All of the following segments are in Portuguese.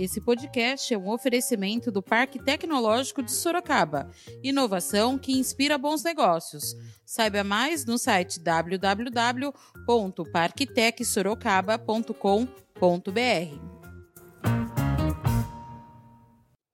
Esse podcast é um oferecimento do Parque Tecnológico de Sorocaba. Inovação que inspira bons negócios. Saiba mais no site www.parktecsorocaba.com.br.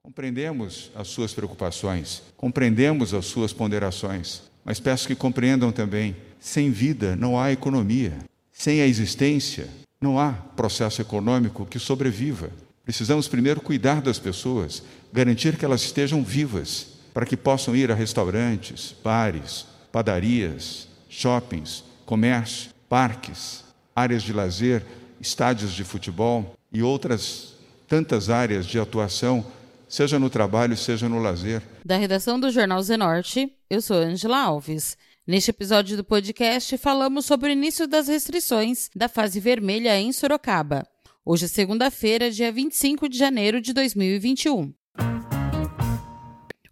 Compreendemos as suas preocupações, compreendemos as suas ponderações, mas peço que compreendam também: sem vida não há economia, sem a existência não há processo econômico que sobreviva. Precisamos primeiro cuidar das pessoas, garantir que elas estejam vivas, para que possam ir a restaurantes, bares, padarias, shoppings, comércio, parques, áreas de lazer, estádios de futebol e outras tantas áreas de atuação seja no trabalho, seja no lazer. Da redação do Jornal Zenorte, eu sou Angela Alves. Neste episódio do podcast, falamos sobre o início das restrições da fase vermelha em Sorocaba. Hoje é segunda-feira, dia 25 de janeiro de 2021.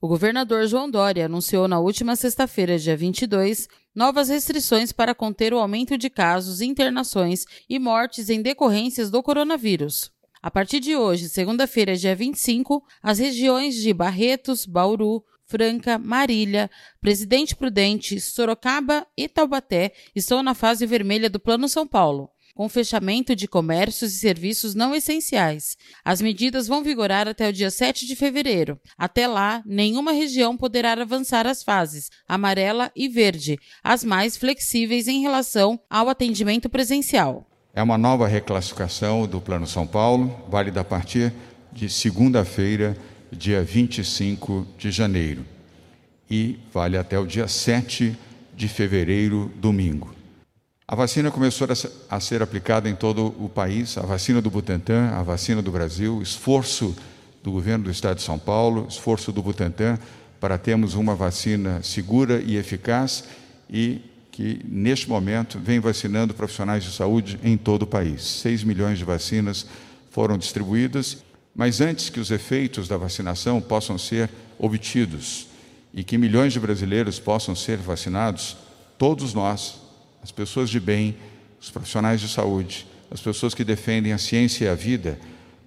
O governador João Dória anunciou na última sexta-feira, dia 22, novas restrições para conter o aumento de casos, internações e mortes em decorrências do coronavírus. A partir de hoje, segunda-feira, dia 25, as regiões de Barretos, Bauru, Franca, Marília, Presidente Prudente, Sorocaba e Taubaté estão na fase vermelha do Plano São Paulo, com fechamento de comércios e serviços não essenciais. As medidas vão vigorar até o dia 7 de fevereiro. Até lá, nenhuma região poderá avançar as fases amarela e verde, as mais flexíveis em relação ao atendimento presencial. É uma nova reclassificação do Plano São Paulo, válida a partir de segunda-feira, dia 25 de janeiro, e vale até o dia 7 de fevereiro, domingo. A vacina começou a ser aplicada em todo o país, a vacina do Butantan, a vacina do Brasil, esforço do governo do estado de São Paulo, esforço do Butantan para termos uma vacina segura e eficaz e que, neste momento, vem vacinando profissionais de saúde em todo o país. 6 milhões de vacinas foram distribuídas, mas antes que os efeitos da vacinação possam ser obtidos e que milhões de brasileiros possam ser vacinados, todos nós, as pessoas de bem, os profissionais de saúde, as pessoas que defendem a ciência e a vida,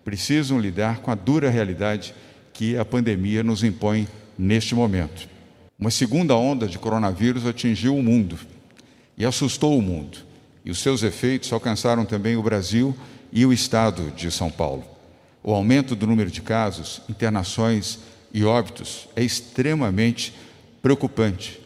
precisam lidar com a dura realidade que a pandemia nos impõe neste momento. Uma segunda onda de coronavírus atingiu o mundo e assustou o mundo. E os seus efeitos alcançaram também o Brasil e o estado de São Paulo. O aumento do número de casos, internações e óbitos é extremamente preocupante.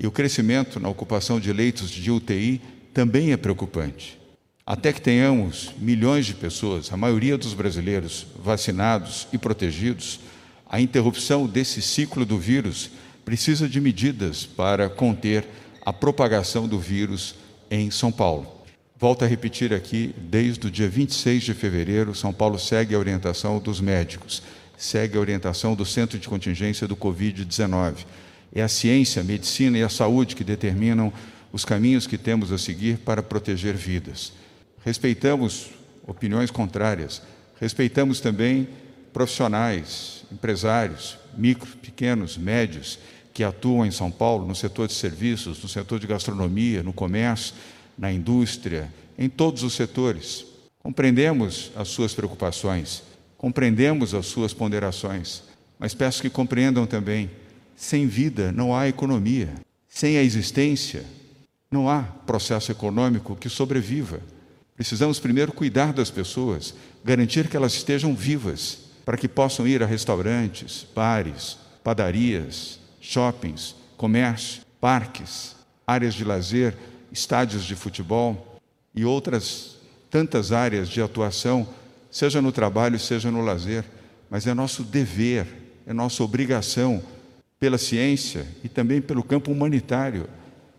E o crescimento na ocupação de leitos de UTI também é preocupante. Até que tenhamos milhões de pessoas, a maioria dos brasileiros, vacinados e protegidos, a interrupção desse ciclo do vírus precisa de medidas para conter a propagação do vírus em São Paulo. Volto a repetir aqui, desde o dia 26 de fevereiro, São Paulo segue a orientação dos médicos, segue a orientação do Centro de Contingência do Covid-19. É a ciência, a medicina e a saúde que determinam os caminhos que temos a seguir para proteger vidas. Respeitamos opiniões contrárias, respeitamos também profissionais, empresários, micro, pequenos, médios, que atuam em São Paulo, no setor de serviços, no setor de gastronomia, no comércio, na indústria, em todos os setores. Compreendemos as suas preocupações, compreendemos as suas ponderações, mas peço que compreendam também: sem vida não há economia, sem a existência não há processo econômico que sobreviva. Precisamos primeiro cuidar das pessoas, garantir que elas estejam vivas, para que possam ir a restaurantes, bares, padarias, shoppings, comércio, parques, áreas de lazer, estádios de futebol e outras tantas áreas de atuação, seja no trabalho, seja no lazer, mas é nosso dever, é nossa obrigação, pela ciência e também pelo campo humanitário,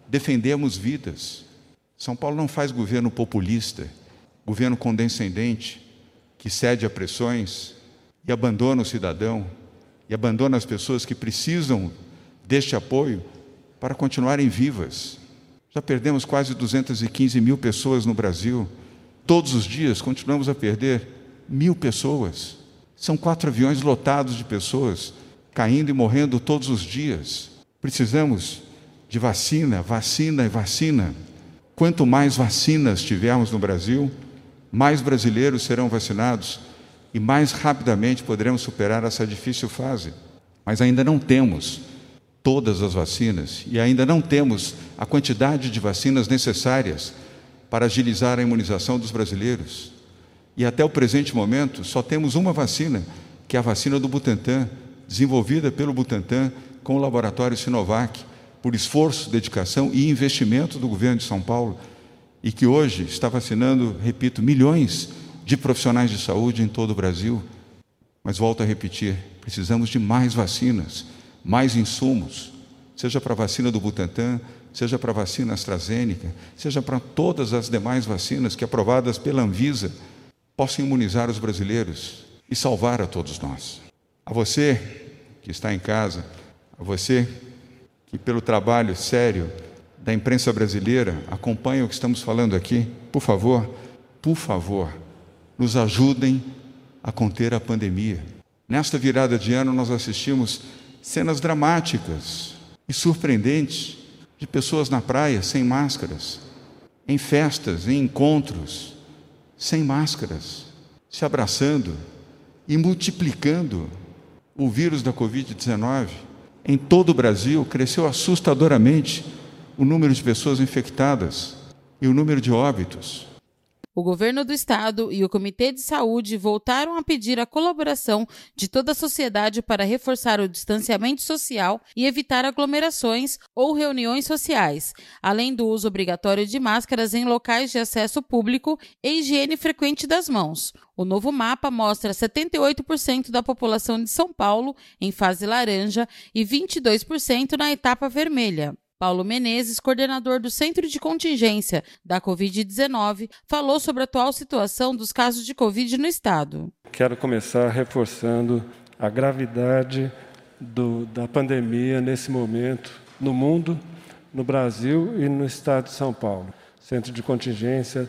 defendermos vidas. São Paulo não faz governo populista, governo condescendente, que cede a pressões e abandona o cidadão, e abandona as pessoas que precisam deste apoio para continuarem vivas. Já perdemos quase 215 mil pessoas no Brasil. Todos os dias continuamos a perder mil pessoas. São quatro aviões lotados de pessoas caindo e morrendo todos os dias. Precisamos de vacina, vacina e vacina. Quanto mais vacinas tivermos no Brasil, mais brasileiros serão vacinados, e mais rapidamente poderemos superar essa difícil fase. Mas ainda não temos todas as vacinas e ainda não temos a quantidade de vacinas necessárias para agilizar a imunização dos brasileiros. E até o presente momento só temos uma vacina, que é a vacina do Butantan, desenvolvida pelo Butantan com o laboratório Sinovac, por esforço, dedicação e investimento do governo de São Paulo, e que hoje está vacinando, repito, milhões de profissionais de saúde em todo o Brasil. Mas volto a repetir, precisamos de mais vacinas, mais insumos, seja para a vacina do Butantan, seja para a vacina AstraZeneca, seja para todas as demais vacinas que aprovadas pela Anvisa possam imunizar os brasileiros e salvar a todos nós. A você que está em casa, a você que pelo trabalho sério da imprensa brasileira acompanha o que estamos falando aqui, por favor, por favor, nos ajudem a conter a pandemia. Nesta virada de ano, nós assistimos cenas dramáticas e surpreendentes de pessoas na praia sem máscaras, em festas, em encontros, sem máscaras, se abraçando e multiplicando o vírus da Covid-19. Em todo o Brasil, cresceu assustadoramente o número de pessoas infectadas e o número de óbitos. O governo do estado e o Comitê de Saúde voltaram a pedir a colaboração de toda a sociedade para reforçar o distanciamento social e evitar aglomerações ou reuniões sociais, além do uso obrigatório de máscaras em locais de acesso público e higiene frequente das mãos. O novo mapa mostra 78% da população de São Paulo em fase laranja e 22% na etapa vermelha. Paulo Menezes, coordenador do Centro de Contingência da Covid-19, falou sobre a atual situação dos casos de Covid no estado. Quero começar reforçando a gravidade do, da pandemia nesse momento no mundo, no Brasil e no estado de São Paulo. O Centro de Contingência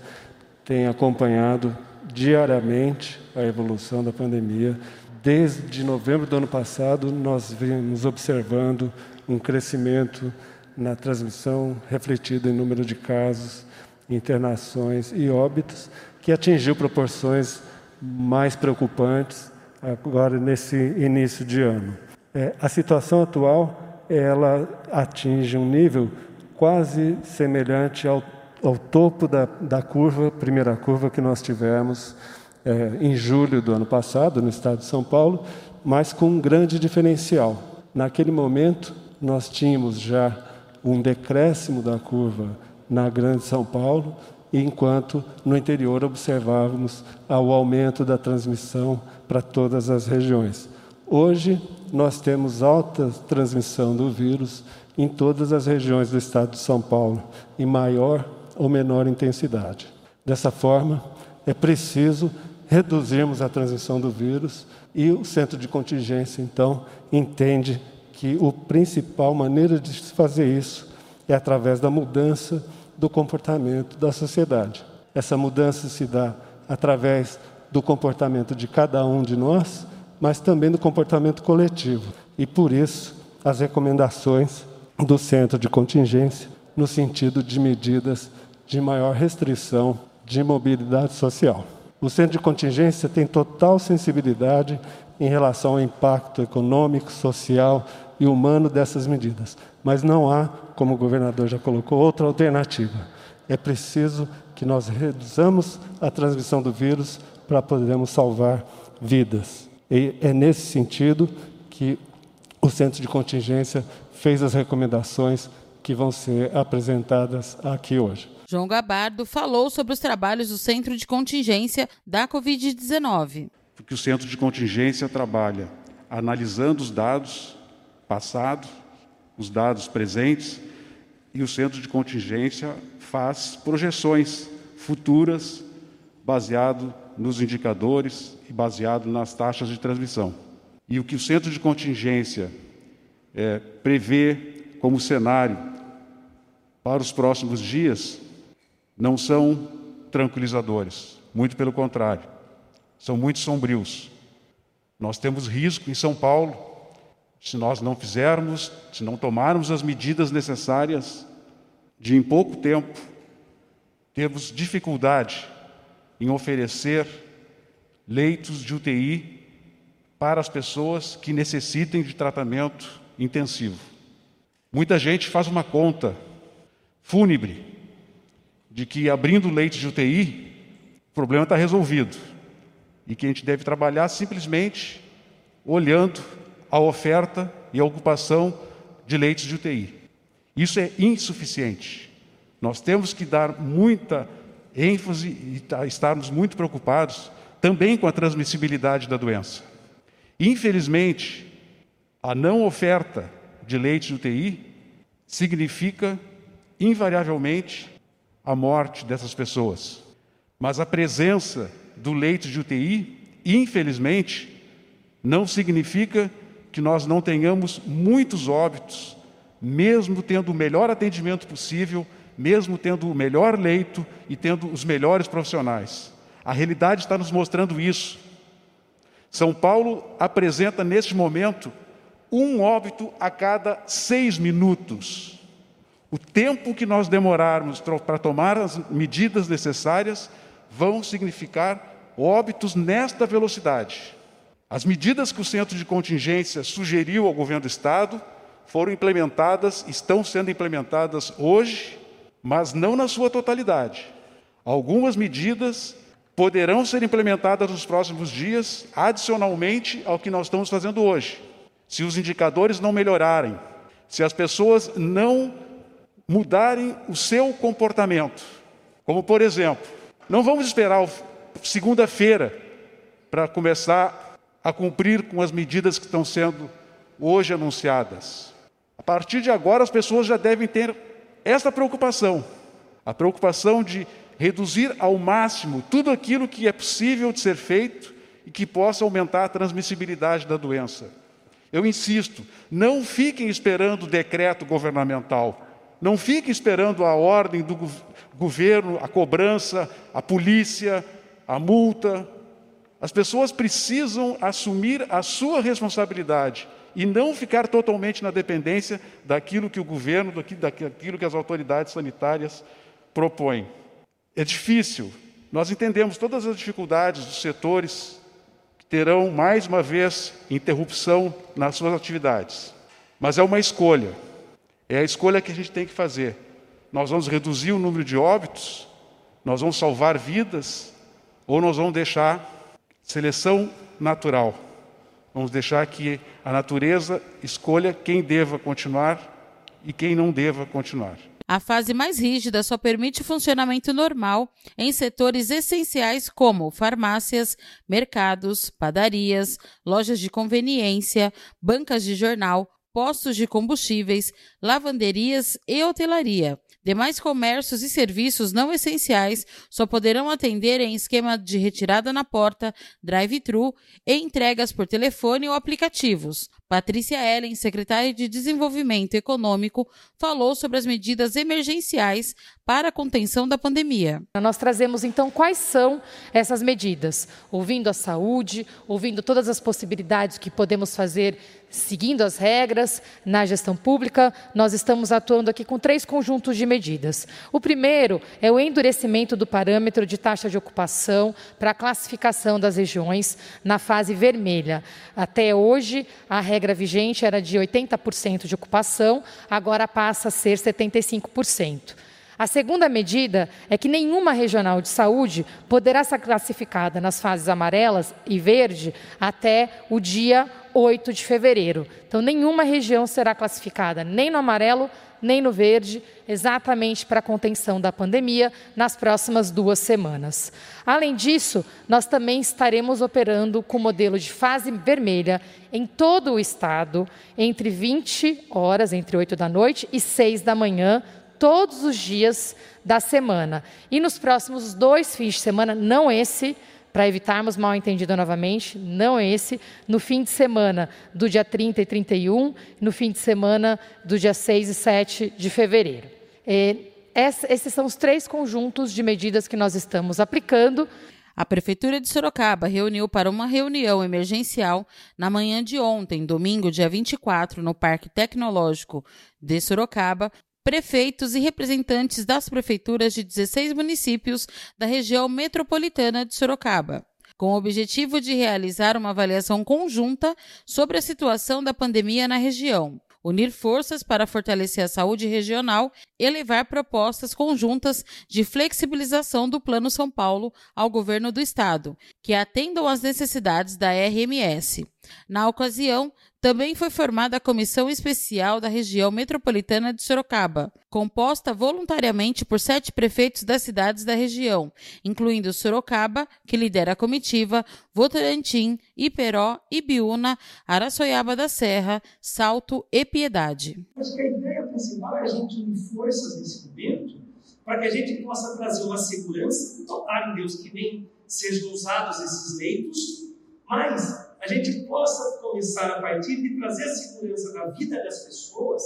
tem acompanhado diariamente a evolução da pandemia. Desde novembro do ano passado, nós vimos observando um crescimento na transmissão refletida em número de casos, internações e óbitos, que atingiu proporções mais preocupantes agora nesse início de ano. É, a situação atual ela atinge um nível quase semelhante ao, ao topo da, da curva, primeira curva que nós tivemos é, em julho do ano passado no estado de São Paulo, mas com um grande diferencial. Naquele momento nós tínhamos já um decréscimo da curva na Grande São Paulo, enquanto no interior observávamos o aumento da transmissão para todas as regiões. Hoje, nós temos alta transmissão do vírus em todas as regiões do estado de São Paulo, em maior ou menor intensidade. Dessa forma, é preciso reduzirmos a transmissão do vírus e o centro de contingência, então, entende que a principal maneira de se fazer isso é através da mudança do comportamento da sociedade. Essa mudança se dá através do comportamento de cada um de nós, mas também do comportamento coletivo. E por isso, as recomendações do centro de contingência no sentido de medidas de maior restrição de mobilidade social. O centro de contingência tem total sensibilidade em relação ao impacto econômico, social e humano dessas medidas. Mas não há, como o governador já colocou, outra alternativa. É preciso que nós reduzamos a transmissão do vírus para podermos salvar vidas. E é nesse sentido que o Centro de Contingência fez as recomendações que vão ser apresentadas aqui hoje. João Gabardo falou sobre os trabalhos do Centro de Contingência da Covid-19. Porque o Centro de Contingência trabalha analisando os dados passado, os dados presentes, e o centro de contingência faz projeções futuras baseado nos indicadores e baseado nas taxas de transmissão. E o que o centro de contingência é, prevê como cenário para os próximos dias não são tranquilizadores, muito pelo contrário, são muito sombrios. Nós temos risco em São Paulo se nós não fizermos, se não tomarmos as medidas necessárias, de em pouco tempo termos dificuldade em oferecer leitos de UTI para as pessoas que necessitem de tratamento intensivo. Muita gente faz uma conta fúnebre de que abrindo leitos de UTI, o problema está resolvido e que a gente deve trabalhar simplesmente olhando a oferta e a ocupação de leitos de UTI. Isso é insuficiente. Nós temos que dar muita ênfase e estarmos muito preocupados também com a transmissibilidade da doença. Infelizmente, a não oferta de leitos de UTI significa, invariavelmente, a morte dessas pessoas. Mas a presença do leito de UTI, infelizmente, não significa que nós não tenhamos muitos óbitos, mesmo tendo o melhor atendimento possível, mesmo tendo o melhor leito e tendo os melhores profissionais. A realidade está nos mostrando isso. São Paulo apresenta neste momento um óbito a cada seis minutos. O tempo que nós demorarmos para tomar as medidas necessárias vão significar óbitos nesta velocidade. As medidas que o centro de contingência sugeriu ao governo do estado foram implementadas, estão sendo implementadas hoje, mas não na sua totalidade. Algumas medidas poderão ser implementadas nos próximos dias, adicionalmente ao que nós estamos fazendo hoje. Se os indicadores não melhorarem, se as pessoas não mudarem o seu comportamento, como por exemplo, não vamos esperar segunda-feira para começar a cumprir com as medidas que estão sendo hoje anunciadas. A partir de agora, as pessoas já devem ter essa preocupação, a preocupação de reduzir ao máximo tudo aquilo que é possível de ser feito e que possa aumentar a transmissibilidade da doença. Eu insisto, não fiquem esperando o decreto governamental, não fiquem esperando a ordem do governo, a cobrança, a polícia, a multa. As pessoas precisam assumir a sua responsabilidade e não ficar totalmente na dependência daquilo que o governo, daquilo que as autoridades sanitárias propõem. É difícil. Nós entendemos todas as dificuldades dos setores que terão, mais uma vez, interrupção nas suas atividades. Mas é uma escolha. É a escolha que a gente tem que fazer. Nós vamos reduzir o número de óbitos, nós vamos salvar vidas, ou nós vamos deixar seleção natural. Vamos deixar que a natureza escolha quem deva continuar e quem não deva continuar. A fase mais rígida só permite funcionamento normal em setores essenciais como farmácias, mercados, padarias, lojas de conveniência, bancas de jornal, postos de combustíveis, lavanderias e hotelaria. Demais comércios e serviços não essenciais só poderão atender em esquema de retirada na porta, drive-thru e entregas por telefone ou aplicativos. Patrícia Ellen, secretária de Desenvolvimento Econômico, falou sobre as medidas emergenciais para a contenção da pandemia. Nós trazemos então quais são essas medidas, ouvindo a saúde, ouvindo todas as possibilidades que podemos fazer seguindo as regras na gestão pública. Nós estamos atuando aqui com três conjuntos de medidas. O primeiro é o endurecimento do parâmetro de taxa de ocupação para a classificação das regiões na fase vermelha. Até hoje, a regra vigente era de 80% de ocupação, agora passa a ser 75%. A segunda medida é que nenhuma regional de saúde poderá ser classificada nas fases amarelas e verde até o dia 8 de fevereiro. Então, nenhuma região será classificada nem no amarelo nem no verde, exatamente para a contenção da pandemia nas próximas duas semanas. Além disso, nós também estaremos operando com modelo de fase vermelha em todo o estado, entre 20 horas, entre 8 da noite e 6 da manhã, todos os dias da semana. E nos próximos dois fins de semana, não esse, para evitarmos mal entendido novamente, não esse, no fim de semana do dia 30 e 31, no fim de semana do dia 6 e 7 de fevereiro. E esses são os três conjuntos de medidas que nós estamos aplicando. A Prefeitura de Sorocaba reuniu para uma reunião emergencial na manhã de ontem, domingo, dia 24, no Parque Tecnológico de Sorocaba, prefeitos e representantes das prefeituras de 16 municípios da região metropolitana de Sorocaba. com o objetivo de realizar uma avaliação conjunta sobre a situação da pandemia na região unir forças para fortalecer a saúde regional e levar propostas conjuntas de flexibilização do Plano São Paulo ao governo do estado, que atendam às necessidades da RMS. Na ocasião, também foi formada a Comissão Especial da Região Metropolitana de Sorocaba, composta voluntariamente por sete prefeitos das cidades da região, incluindo Sorocaba, que lidera a comitiva, Votorantim, Iperó, Ibiúna, Araçoiaba da Serra, Salto e Piedade. Acho que a ideia principal é a gente unir forças nesse momento para que a gente possa trazer uma segurança total em Deus, que nem sejam usados esses leitos, mas a gente possa começar a partir de trazer a segurança na vida das pessoas,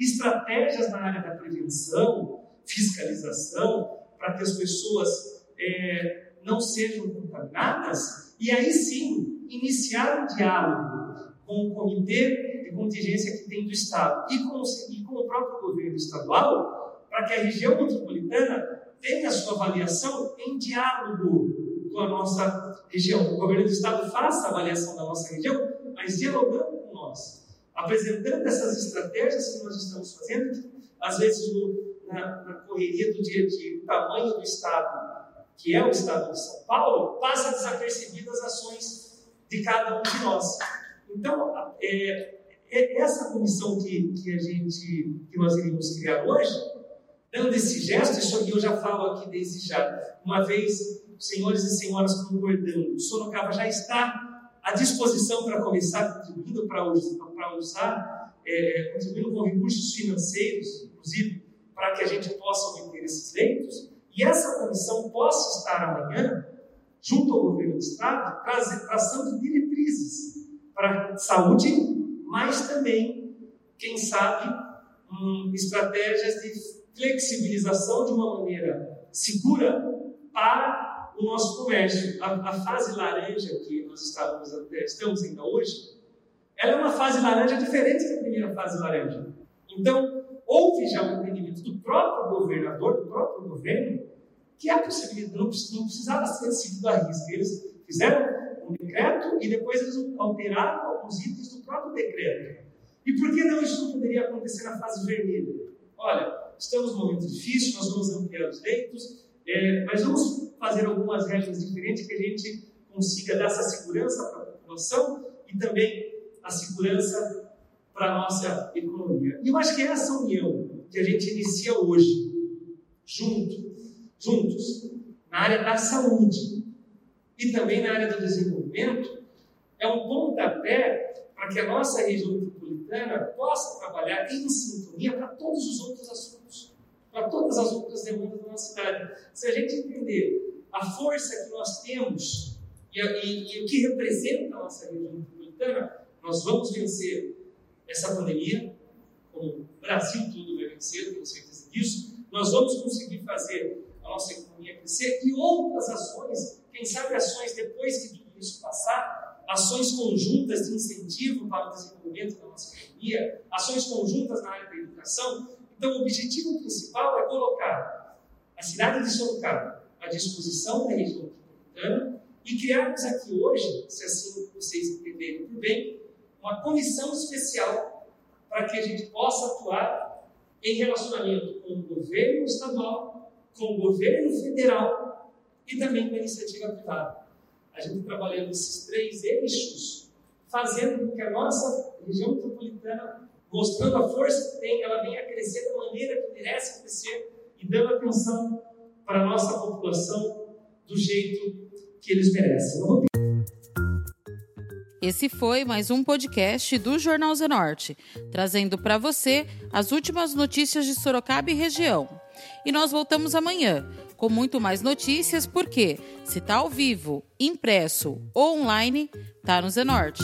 estratégias na área da prevenção, fiscalização, para que as pessoas é, não sejam contaminadas, e aí sim iniciar um diálogo com o comitê de contingência que tem do Estado e com, e com o próprio governo estadual, para que a região metropolitana tenha a sua avaliação em diálogo com a nossa região. O governo do Estado faça a avaliação da nossa região, mas dialogando com nós, apresentando essas estratégias que nós estamos fazendo, às vezes no, na, na, correria do dia a dia, o tamanho do Estado, que é o Estado de São Paulo, passa desapercebidas as ações de cada um de nós. Então, é, é essa comissão que, que a gente, que nós iríamos criar hoje, dando esse gesto, isso eu já falo aqui desde já, uma vez senhores e senhoras concordando, o Sorocaba já está à disposição para começar contribuindo para usar, é, contribuindo com recursos financeiros, inclusive, para que a gente possa obter esses leitos, e essa comissão possa estar amanhã, junto ao governo do Estado, traçando diretrizes para saúde, mas também, quem sabe, hum, estratégias de flexibilização de uma maneira segura para nosso comércio. A, a fase laranja que nós estávamos, estamos ainda hoje, ela é uma fase laranja diferente da primeira fase laranja. Então, houve já um entendimento do próprio governador, do próprio governo, que a possibilidade não, não precisava ser seguido à risca. Eles fizeram um decreto e depois eles alteraram alguns itens do próprio decreto. E por que não isso poderia acontecer na fase vermelha? Olha, estamos num momento difícil, nós vamos ampliar os leitos, é, mas vamos fazer algumas regras diferentes que a gente consiga dar essa segurança para a população e também a segurança para a nossa economia. E eu acho que é essa união que a gente inicia hoje, junto, juntos, na área da saúde e também na área do desenvolvimento, é um pontapé para que a nossa região metropolitana possa trabalhar em sintonia para todos os outros assuntos para todas as outras demandas da nossa cidade. Se a gente entender a força que nós temos e, e, e o que representa a nossa região metropolitana, nós vamos vencer essa pandemia, como o Brasil todo vai vencer, tenho certeza disso. Nós vamos conseguir fazer a nossa economia crescer e outras ações, quem sabe ações depois que tudo isso passar, ações conjuntas de incentivo para o desenvolvimento da nossa economia, ações conjuntas na área da educação, então, o objetivo principal é colocar a cidade de Sorocaba à disposição da região metropolitana e criarmos aqui hoje, se assim vocês entenderem por bem, uma comissão especial para que a gente possa atuar em relacionamento com o governo estadual, com o governo federal e também com a iniciativa privada. A gente trabalhando esses três eixos, fazendo com que a nossa região metropolitana mostrando a força que tem, ela vem a crescer da maneira que merece crescer e dando atenção para a nossa população do jeito que eles merecem. Esse foi mais um podcast do Jornal Zenorte, trazendo para você as últimas notícias de Sorocaba e região. E nós voltamos amanhã com muito mais notícias, porque se está ao vivo, impresso ou online, tá no Zenorte.